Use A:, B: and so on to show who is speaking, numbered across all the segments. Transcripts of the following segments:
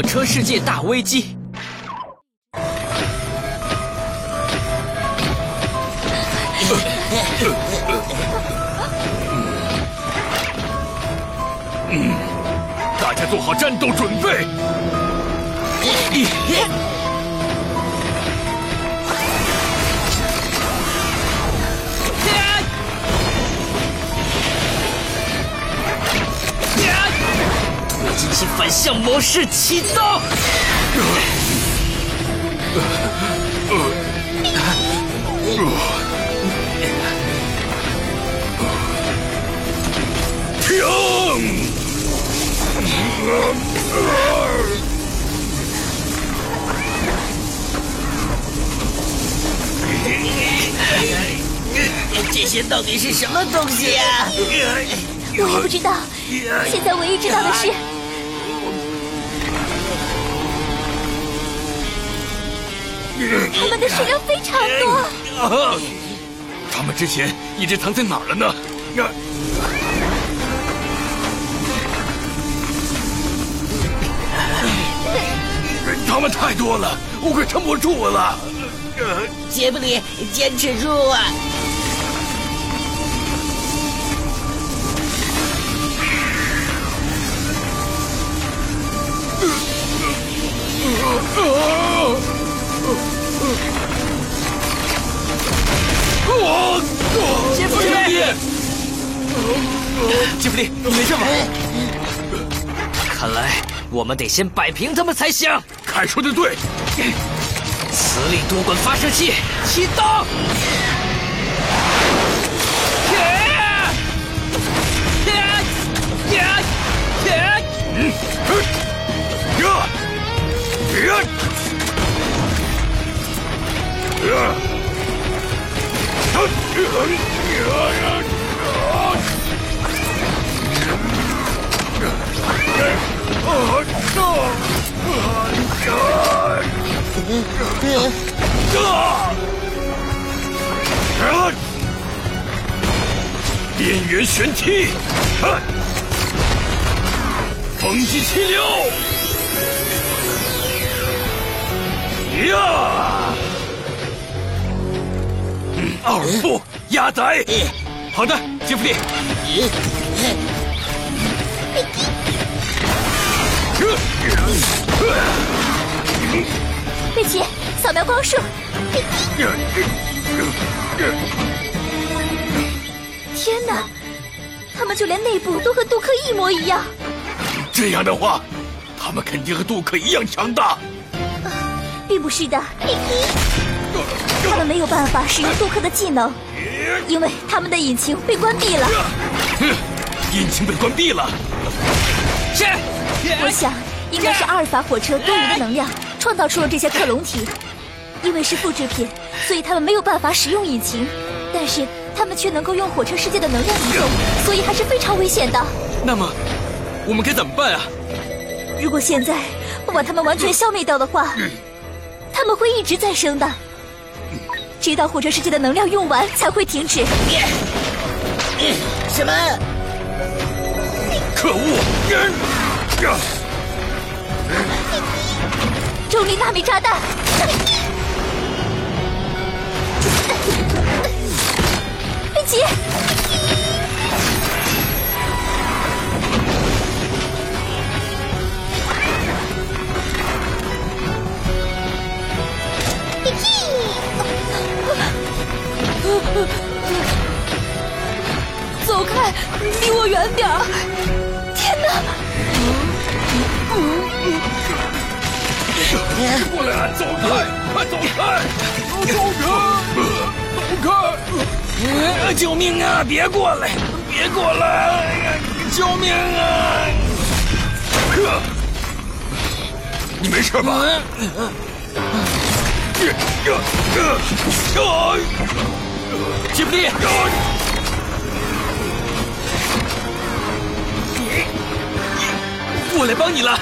A: 火车世界大危机！
B: 大家做好战斗准备。
A: 推进器反向模式启动。
B: 停！
A: 这些到底是什么东西啊、
C: 我也不知道。现在唯一知道的是，他们的数量非常多。
B: 啊！他们之前一直藏在哪儿了呢？啊！他们太多了，我快撑不住了。
A: 杰布里，坚持住啊！杰弗里，
B: 吉弗利，你没事吧？
A: 看来我们得先摆平他们才行。
B: 凯说的对，
A: 磁力多管发射器启动！
B: 呀！边缘旋踢，看，风击气流，呀！嗯，奥尔夫鸭仔，好的，吉弗利。
C: 贝奇，扫描光束。天哪，他们就连内部都和杜克一模一样。
B: 这样的话，他们肯定和杜克一样强大。
C: 并不是的，他们没有办法使用杜克的技能，因为他们的引擎被关闭了。
B: 哼，引擎被关闭了。
A: 是，
C: 我想应该是阿尔法火车多余的能量创造出了这些克隆体，因为是复制品，所以他们没有办法使用引擎，但是他们却能够用火车世界的能量移动，所以还是非常危险的。
B: 那么，我们该怎么办啊？
C: 如果现在不把他们完全消灭掉的话，他们会一直再生的，直到火车世界的能量用完才会停止。
A: 什么？
B: 可恶！呀
C: 重力纳米炸弹！贝奇，走开，离我远点儿！天哪！
B: 过来，走开，快走开！走开！走开！救命啊！别过来！别过来！救命啊！你没事吧？我来帮你了。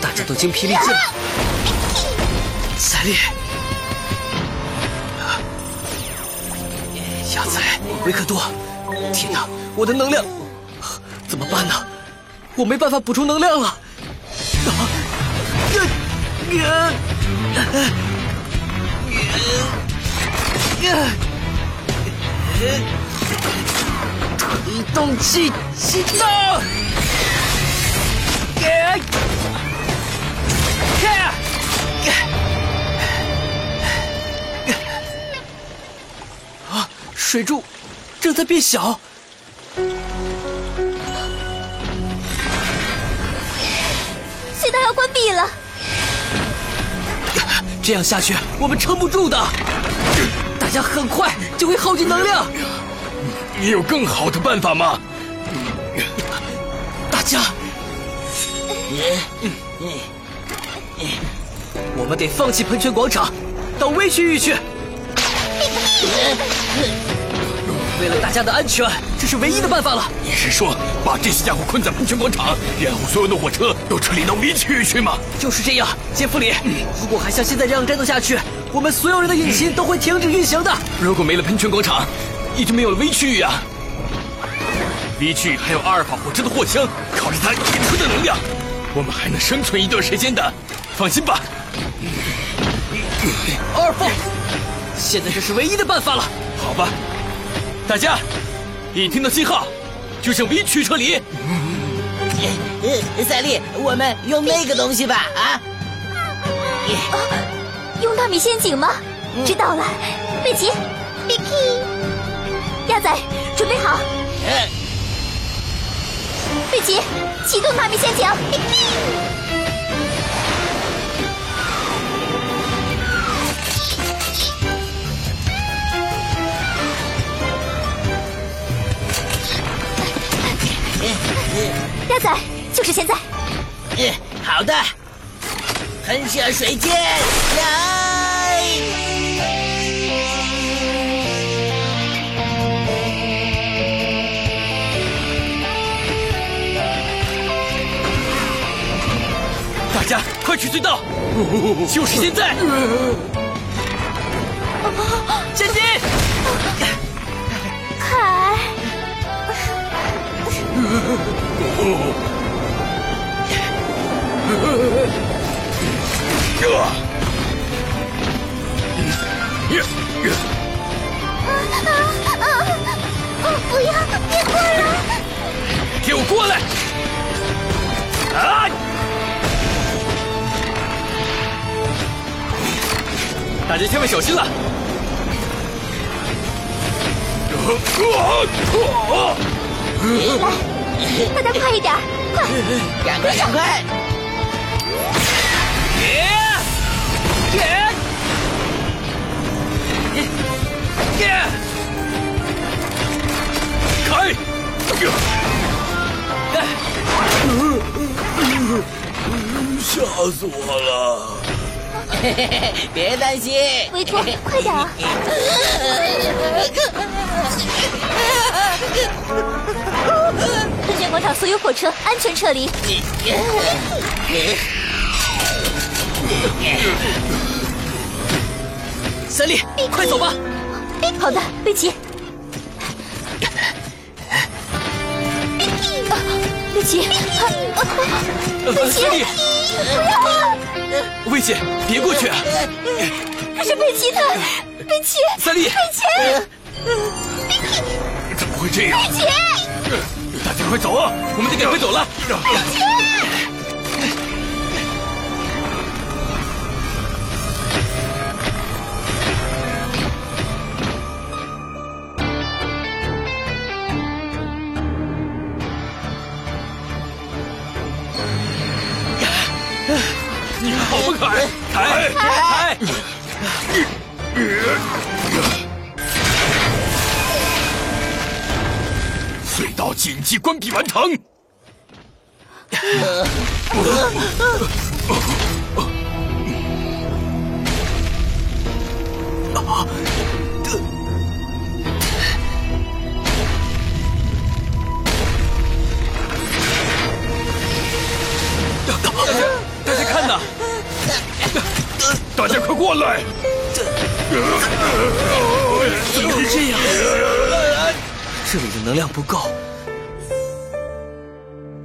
A: 大家都精疲力尽了。赛利，亚仔，维克多，天哪，我的能量怎么办呢？我没办法补充能量了。啊！呀！呀！推动器启动！呀！呀！啊！水柱正在变小。
C: 隧道要关闭了，
A: 这样下去我们撑不住的，大家很快就会耗尽能量。
B: 你有更好的办法吗？
A: 大家，你你你我们得放弃喷泉广场，到微区域去。为了大家的安全，这是唯一的办法了。
B: 你是说把这些家伙困在喷泉广场，然后所有的火车都撤离到微区域去吗？
A: 就是这样，杰弗里。如果还像现在这样战斗下去，我们所有人的引擎都会停止运行的。
B: 如果没了喷泉广场，也就没有了微区域啊。微区域还有阿尔法火车的货箱，靠着它引出的能量，我们还能生存一段时间的。放心吧。
A: 阿尔法，现在这是唯一的办法了。
B: 好吧，大家一听到信号，就向 V 区撤离。
D: 呃，赛丽，我们用那个东西吧，啊！
C: 用纳米陷阱吗？知道了，贝奇，Vicky，鸭仔，准备好，
D: 呃，
C: 贝奇，启动纳米陷阱，Vicky。鸭仔，就是现在！
D: 嗯好的，喷射水箭，来！
B: 大家快去隧道，就是现在！
A: 前进！
C: 凯，不要，别过来！
B: 给我过来！啊！大家千万小心了！
C: 来，大家快一点，快！
D: 赶快，赶快！
B: 开！吓死我了！
D: 嘿嘿嘿，别担心。
C: 维托，快点 广场所有火车安全撤离。
A: 三丽，快走吧！
C: 好的，贝奇。啊贝奇，啊啊
A: 呃，三丽，
C: 不要啊！
A: 魏姐，别过去！啊
C: 可是贝奇他，贝奇，
A: 三丽，
C: 贝奇，
B: 怎么会这样？
C: 贝奇，
B: 大家快走啊！
A: 我们得赶快走了。
B: 你们好不凯？凯
A: 哎，
B: 紧急关闭完成。
A: 大家看呐，
B: 大家快过来！
A: 怎么会这样？这里的能量不够，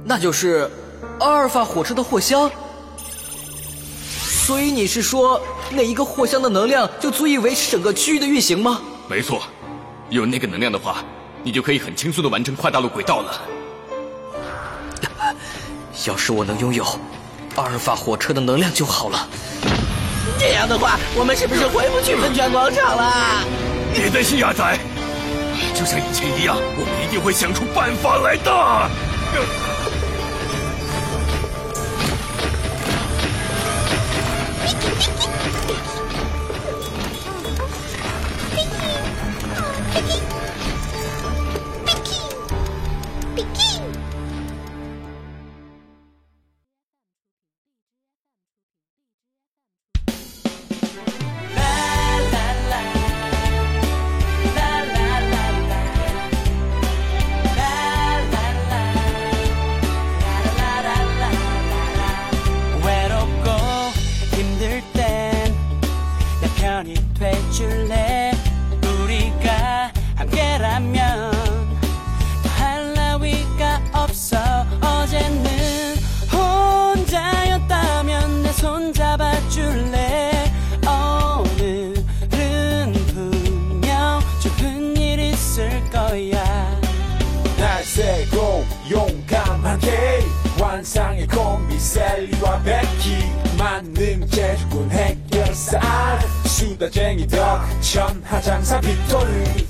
A: 那就是阿尔法火车的货箱。所以你是说，那一个货箱的能量就足以维持整个区域的运行吗？
B: 没错，有那个能量的话，你就可以很轻松的完成跨大陆轨道了。
A: 要是我能拥有阿尔法火车的能量就好了。
D: 这样的话，我们是不是回不去喷泉广场了？
B: 别担心，亚仔，就像以前一样，我们一定会想出办法来的。
E: 편이 돼줄래? 우리가 함께라면 더할 나위가 없어. 어제는 혼자였다면 내 손 잡아줄래? 오늘은 분명 좋은 일 있을 거야.
F: 날 세고 용감하게 환상의 콤비 셀리와 베키. 만능 재주군 해결사 수다쟁이 덕 천하장사 빅토르